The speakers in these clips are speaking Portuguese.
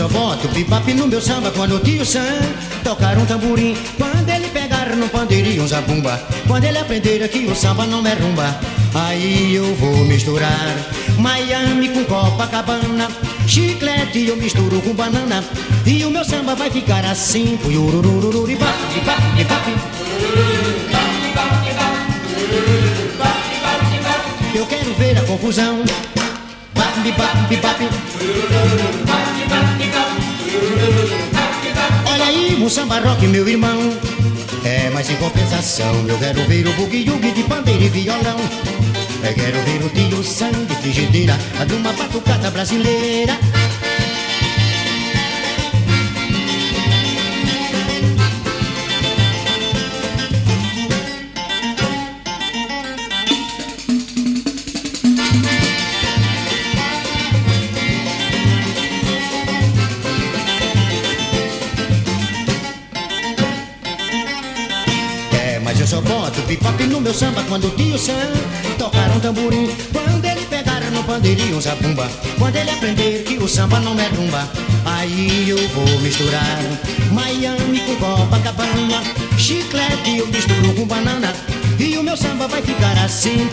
só boto pipape no meu samba quando o tio Sam tocar um tamborim. Quando ele pegar no pandeirinho um zabumba. Quando ele aprender que o samba não é rumba. Aí eu vou misturar Miami com Copacabana. Chiclete eu misturo com banana. E o meu samba vai ficar assim. Eu quero ver a confusão. Olha aí, um samba rock, meu irmão. É, mas em compensação, eu quero ver o bugue-yugue de pandeiro e violão. Eu quero ver o tio sangue, frigideira, de uma batucada brasileira. Bebop no meu samba quando o tio Sam tocar um tamborim. Quando ele pegar no pandeirinho um zabumba. Quando ele aprender que o samba não é rumba. Aí eu vou misturar Miami com Copacabana. Chiclete eu misturo com banana. E o meu samba vai ficar assim.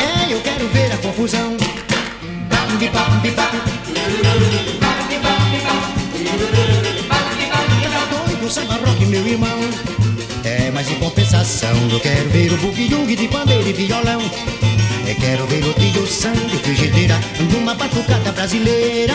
É, eu quero ver a confusão. Bip, bip, do samba rock, meu irmão. É, mas em compensação, eu quero ver o bugue de pandeiro e violão. Eu quero ver o tio sangue, frigideira, numa batucada brasileira.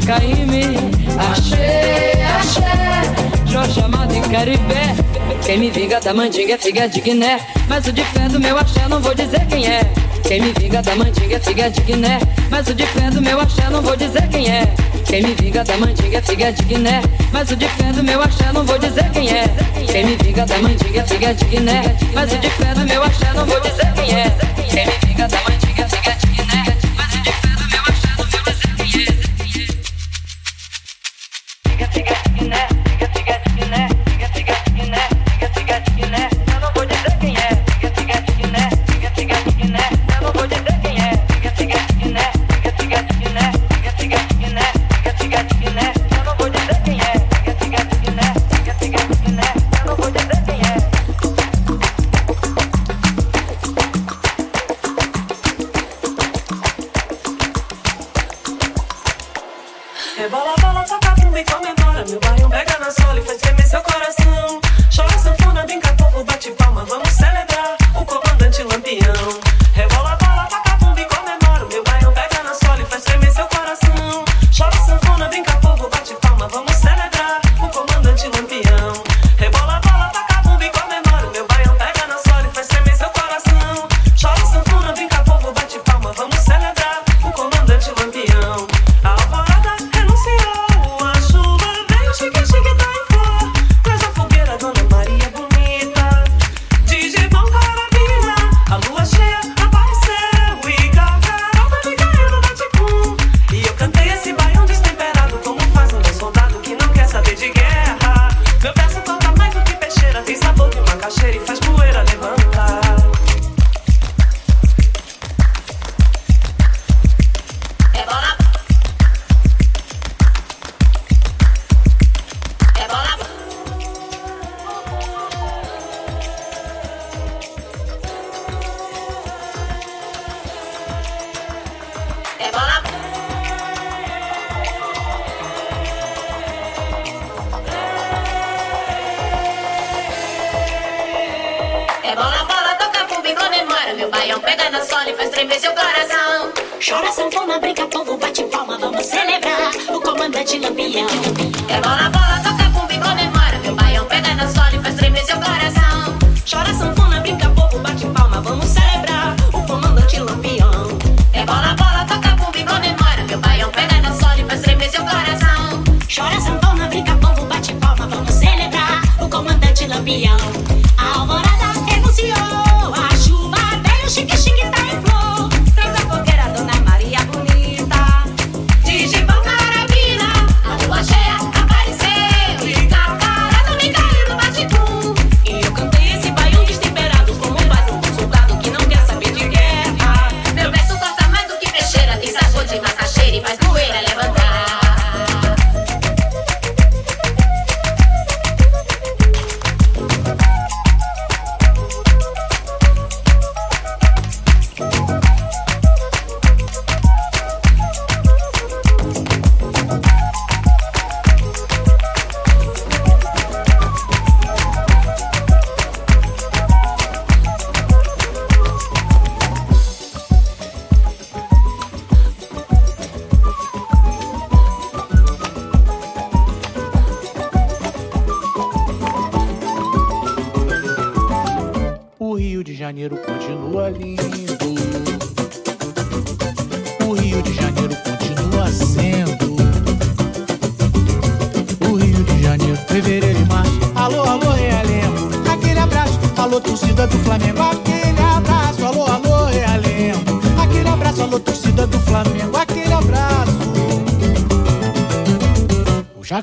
de Achei, achei, Jorge Amado e Caribé. Quem me vinga da mandinga é figa de Guiné. Mas o de fé do meu axé não vou dizer quem é. Quem me vinga da mandinga é figa de Guiné. Mas o de fé do meu axé não vou dizer quem é. Quem me vinga da mandinga é figa de Guiné. Mas o de fé do meu axé não vou dizer quem é. Quem me vinga da mandinga é figa de Guiné. Mas o de fé do meu axé não vou dizer quem é. Quem me vinga da mandinga é figa de Guiné.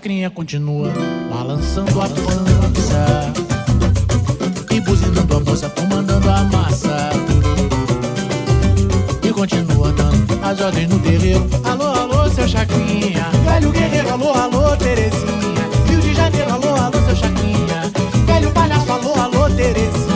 chacrinha continua balançando a pança e buzinando a moça, comandando a massa e continua dando as ordens no terreiro. Alô, alô, seu chacrinha, velho guerreiro, alô, alô, Terezinha, Rio de Janeiro, alô, alô, seu chacrinha, velho palhaço, alô, alô, Terezinha.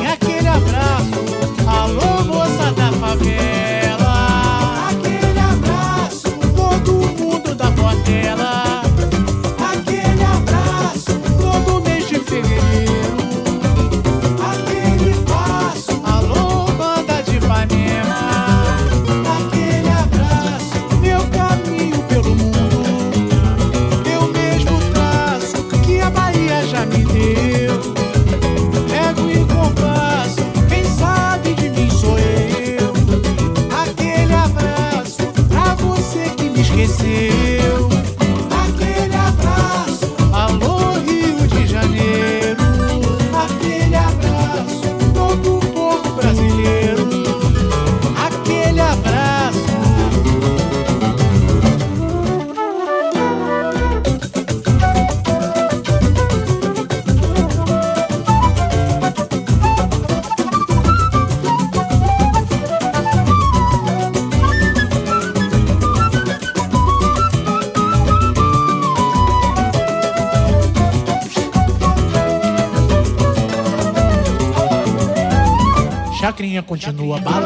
continua. Bah!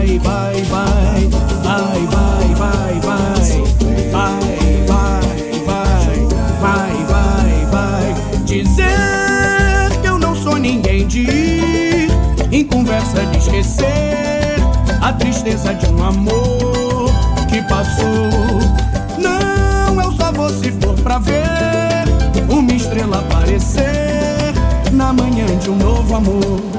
vai, vai, vai, vai, vai, vai, vai, vai, vai, vai, vai, vai, vai, dizer que eu não sou ninguém de ir em conversa de esquecer a tristeza de um amor que passou. Não, eu só vou se for pra ver uma estrela aparecer na manhã de um novo amor.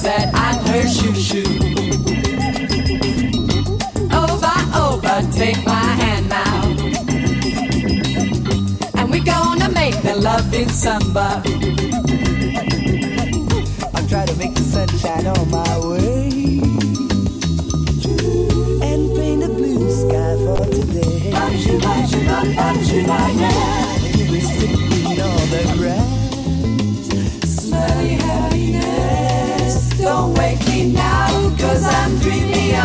She that I'm her shoo shoo. Over, over, take my hand now. And we're gonna make the love in samba. I try to make the sunshine on my way and paint a blue sky for today. And you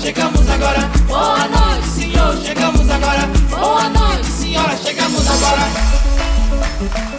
chegamos agora. Boa noite, senhor, chegamos agora. Boa noite, senhora, chegamos agora.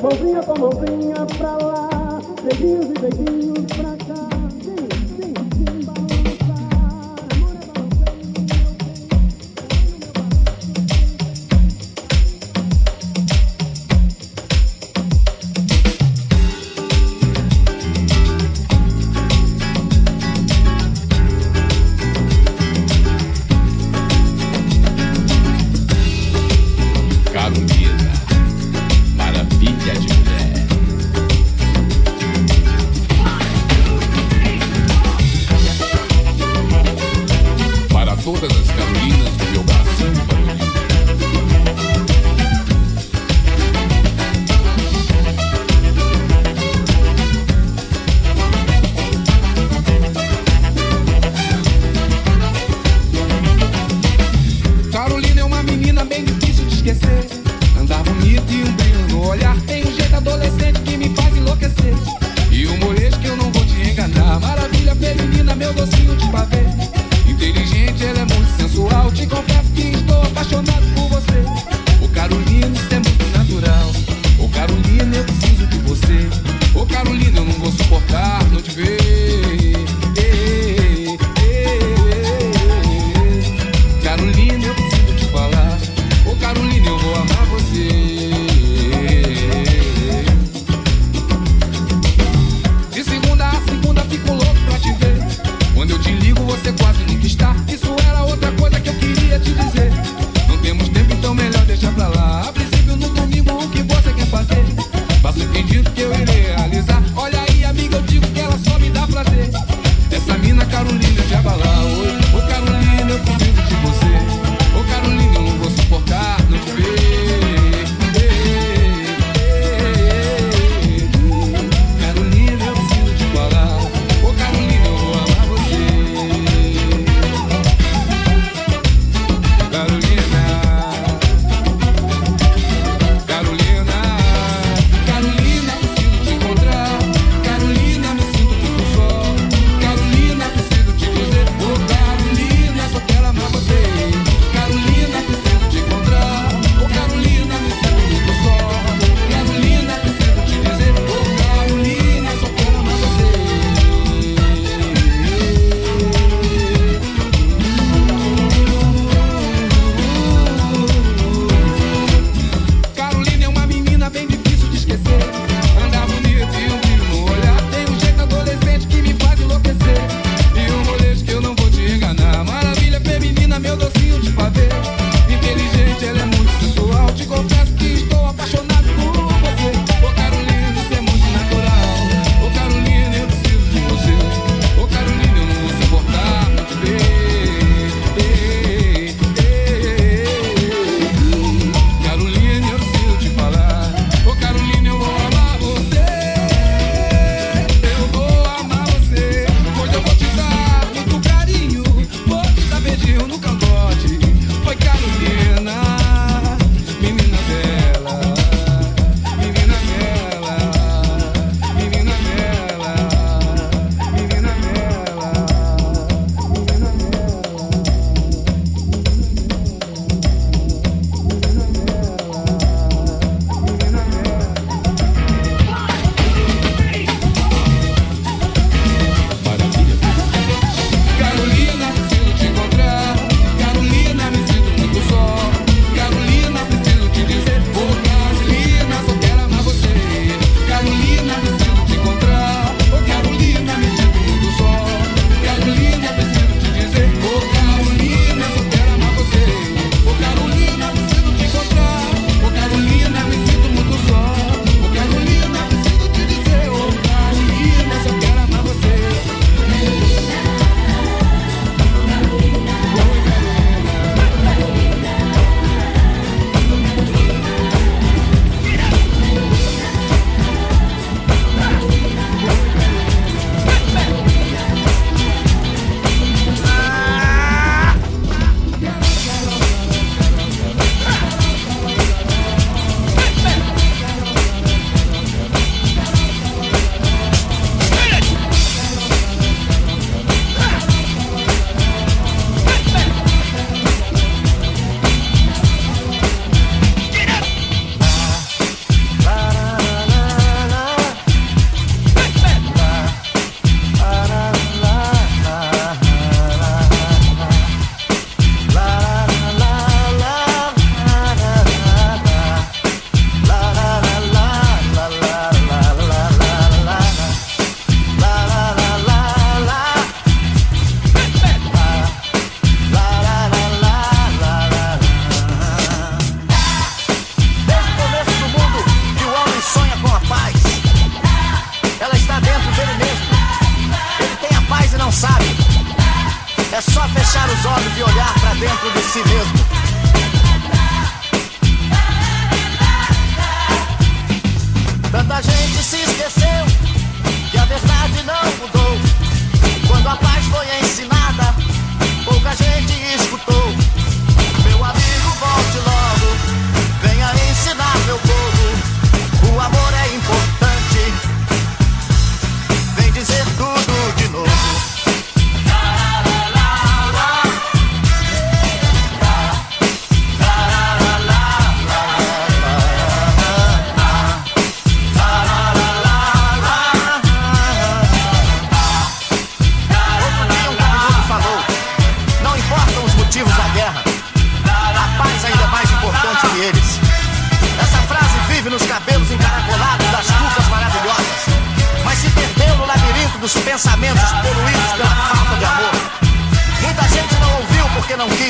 Mãozinha com mãozinha pra lá, beijinhos e beijinhos pra cá.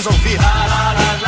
Porque não quis ouvir.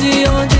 de onde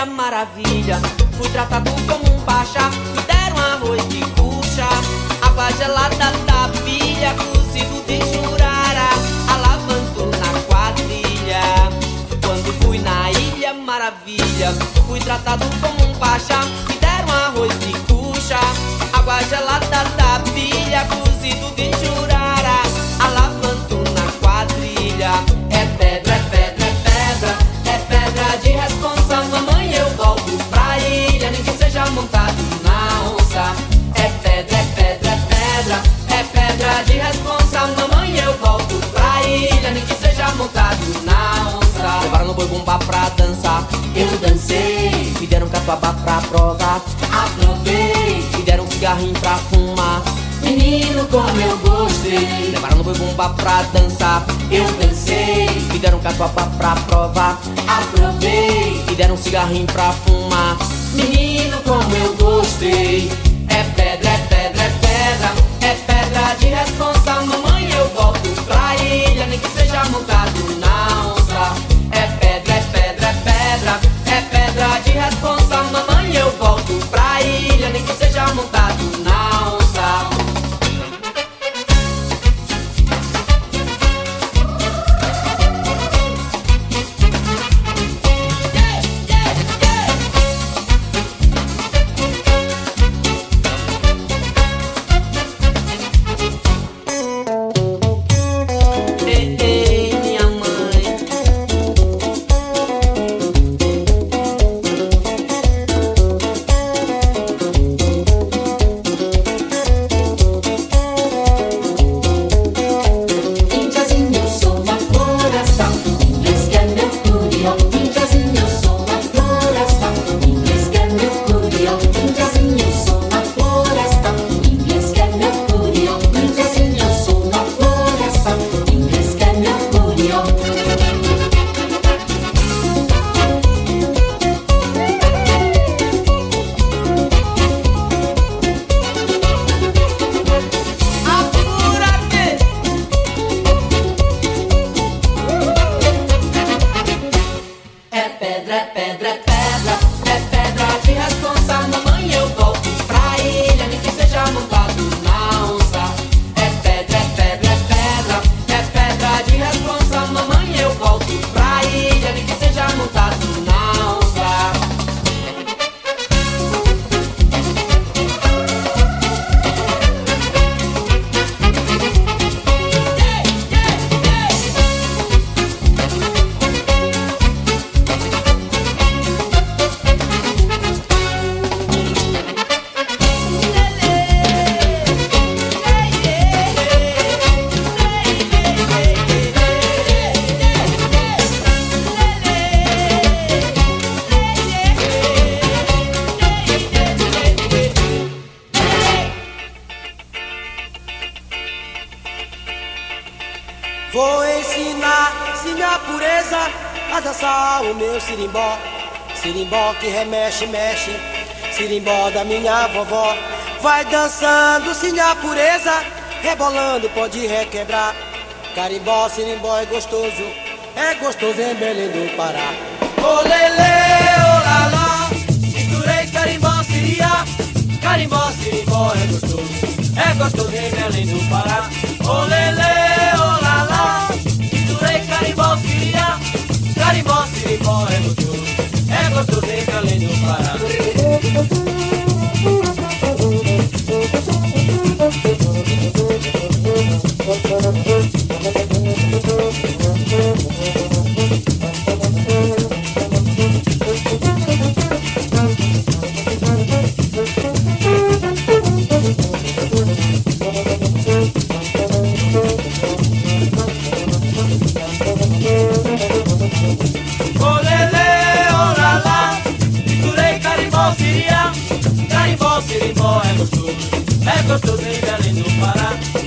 Ilha Maravilha, fui tratado como um pacha. Me deram arroz de cucha, água gelada da pilha, cozido de jurara, alavanto na quadrilha. Quando fui na Ilha Maravilha, fui tratado como um pacha. Me deram arroz de cucha, água gelada da pilha, cozido de jurara, Bumbá pra dançar, eu dancei. Me deram catuaba pra provar, aprovei. Me deram um cigarrinho pra fumar. Menino, como eu gostei. Levaram no boi bumbá pra dançar, eu dancei. Me deram catuaba pra provar, aprovei. Me deram um cigarrinho pra fumar. Menino, como eu gostei. É pedra, é pedra, é pedra, é pedra de responsa. Que remexe, mexe, sirimbó da minha vovó. Vai dançando, sim, a pureza, rebolando, pode requebrar. Carimbó, sirimbó é gostoso, é gostoso em Belém do Pará. Olele, olalá, misturei carimbó, siriá. Carimbó, sirimbó é gostoso, é gostoso em Belém do Pará. Olele, olalá, misturei carimbó, siriá. Carimbó, sirimbó é gostoso, gostoso em Belém do Pará. gostoso em Belém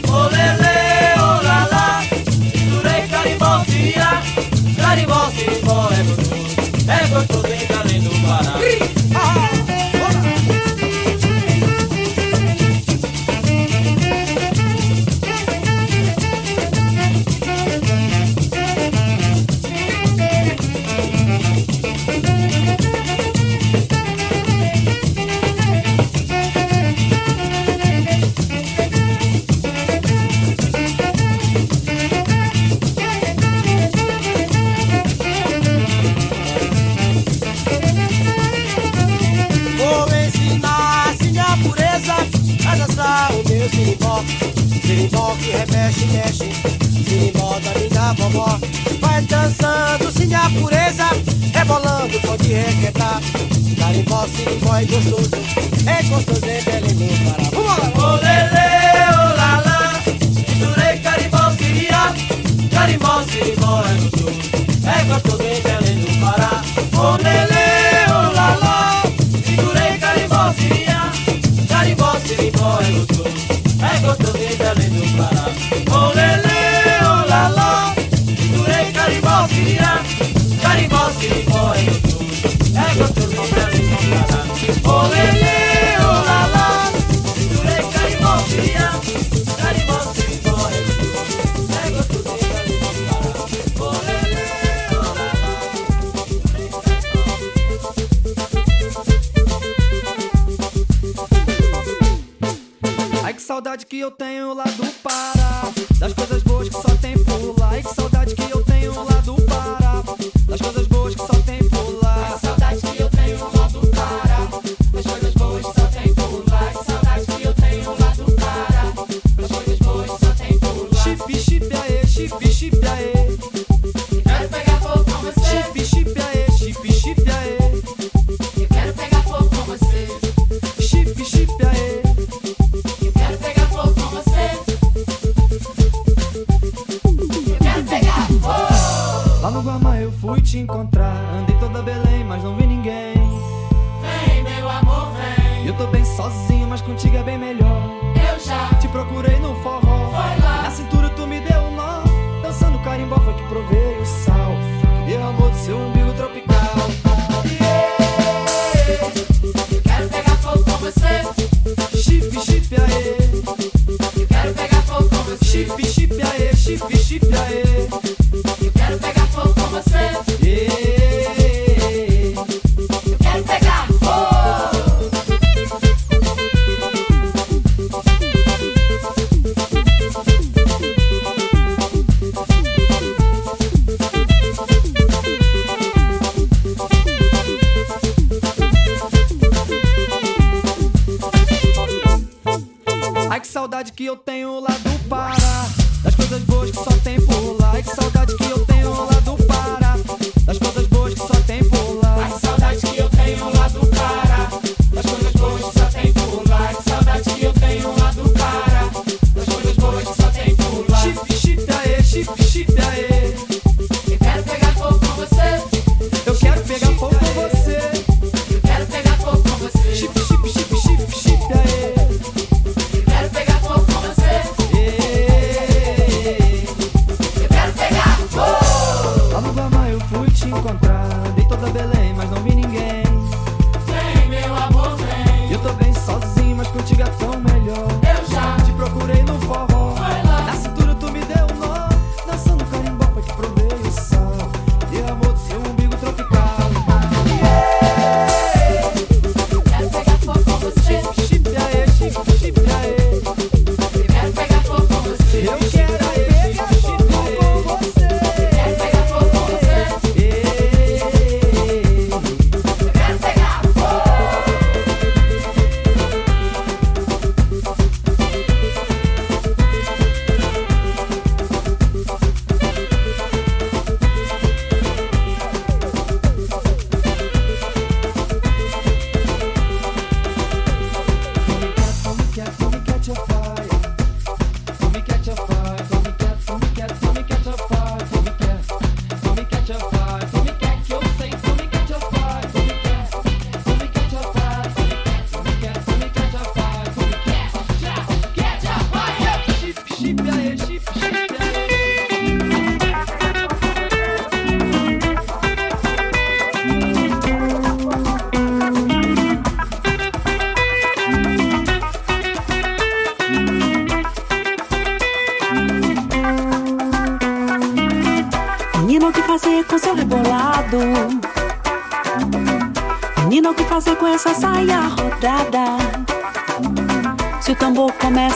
te encontrar.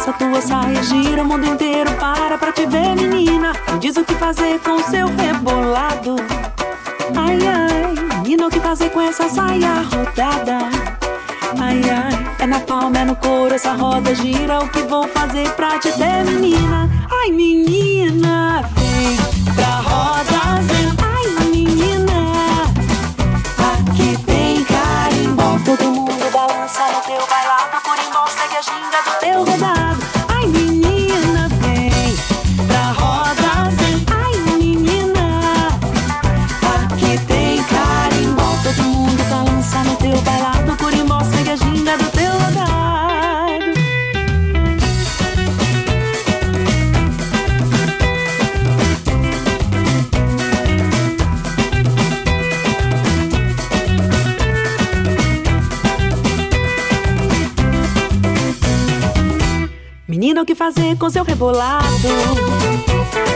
Essa saia gira o mundo inteiro para pra te ver, menina. Me diz o que fazer com seu rebolado. Ai, ai, menina, o que fazer com essa saia rodada? Ai, ai, é na palma, é no couro, essa roda gira. O que vou fazer pra te ter, menina? Ai, menina,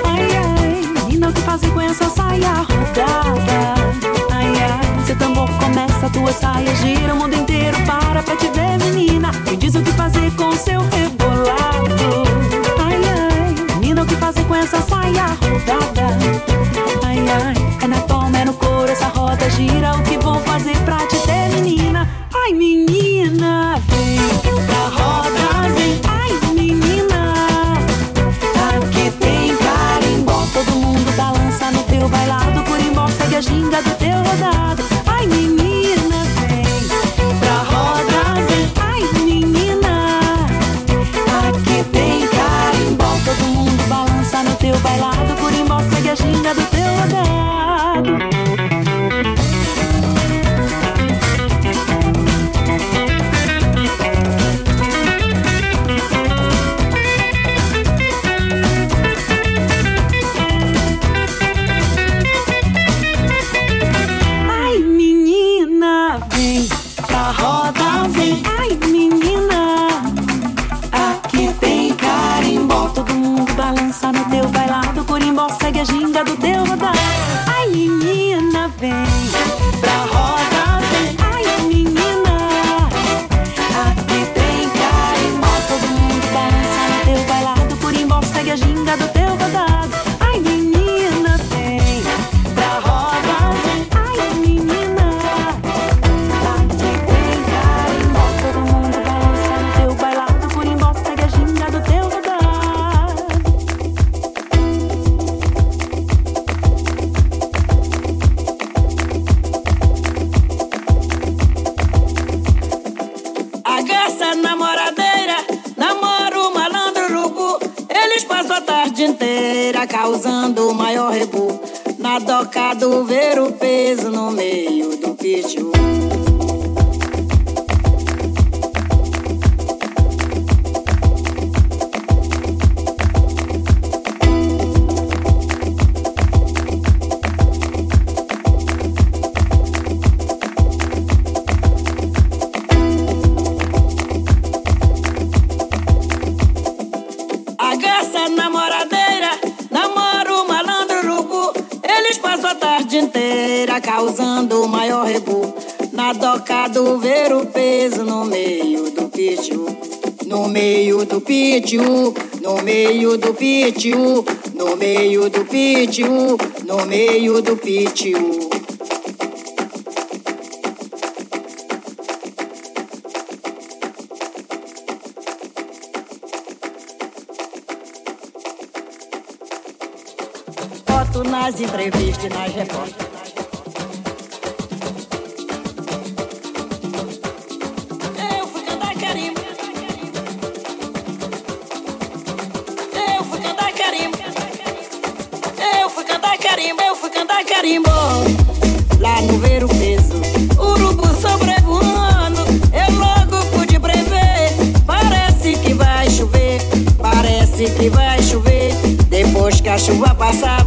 Ai, ai, menina, o que fazer com essa saia rodada? Ai, ai, seu tambor começa, tua saia gira o mundo inteiro para pra te ver, menina. Me diz o que fazer com seu rebolado. Ai, ai, menina, o que fazer com essa saia rodada? Ai, ai, é na palma, é no couro, essa roda gira. O que vou fazer pra te pitiu, no meio do pitiu, no meio do pitiu. Boto nas entrevistas e nas reportagens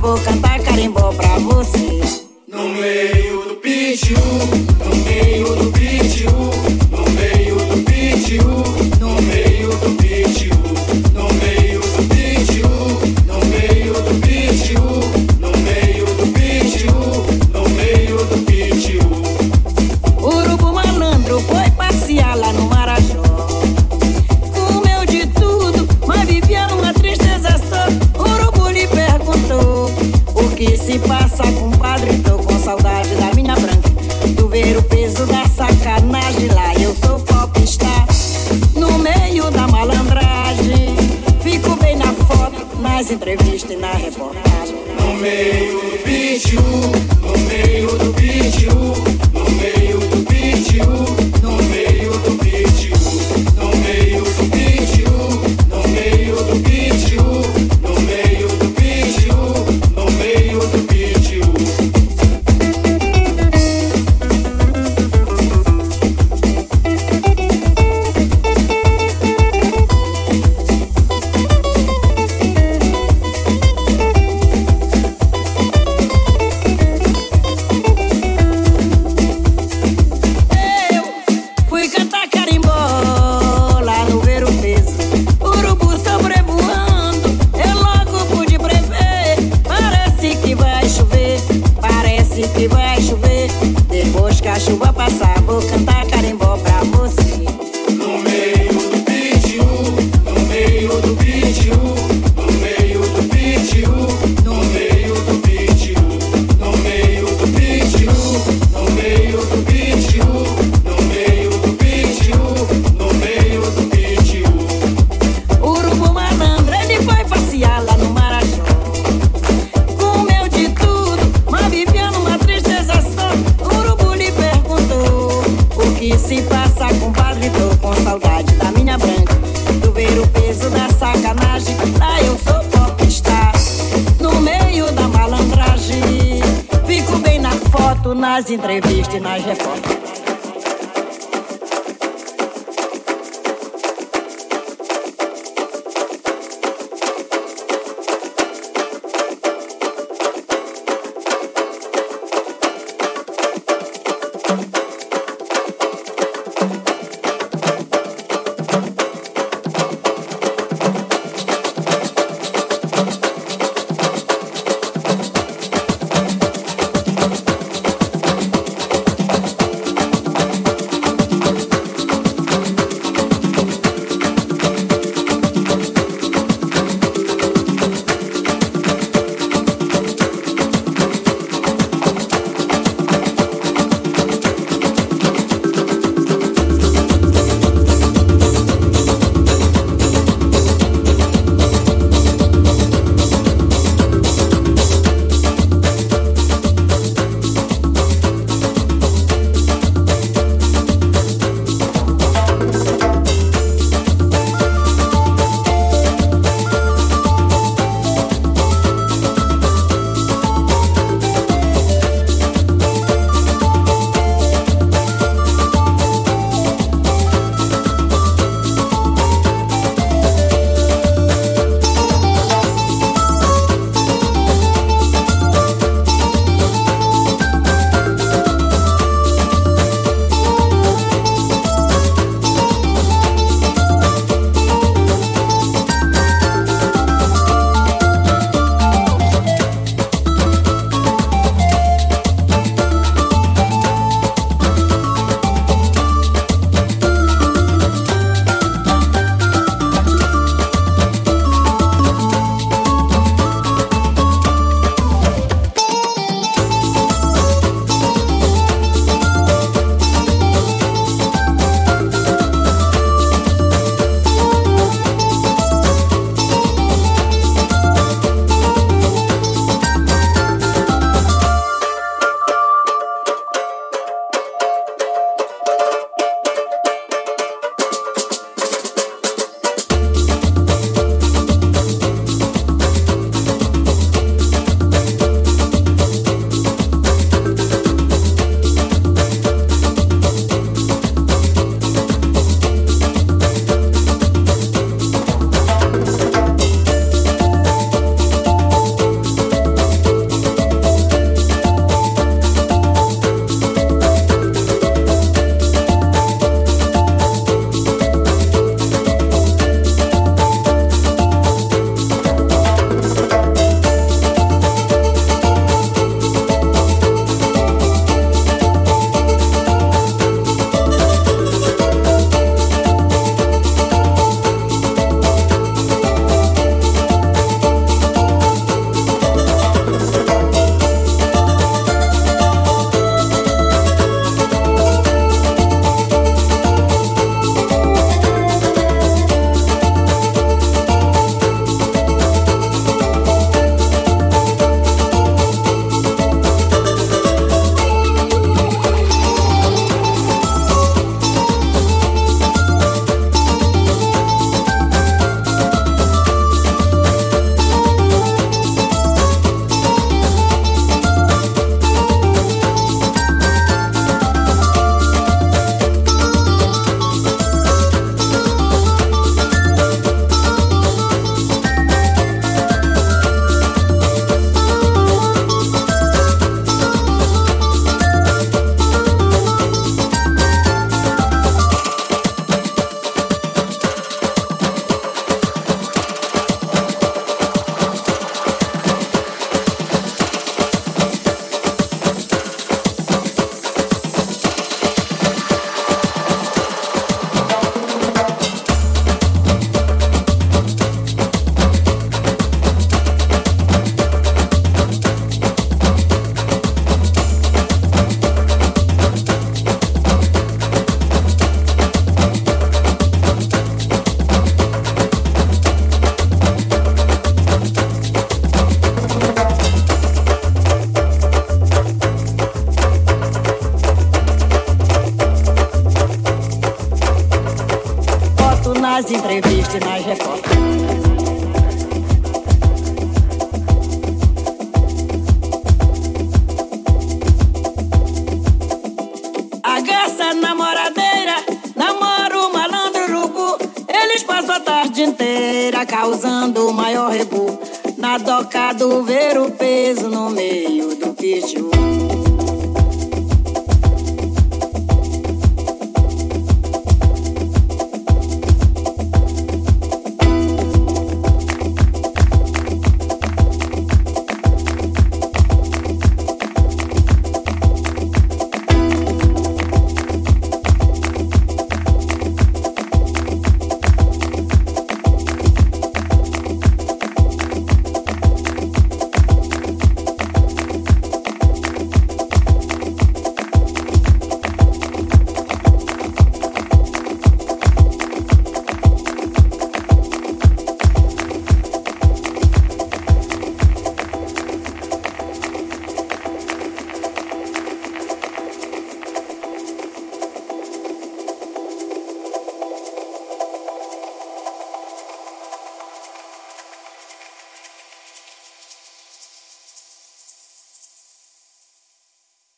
boca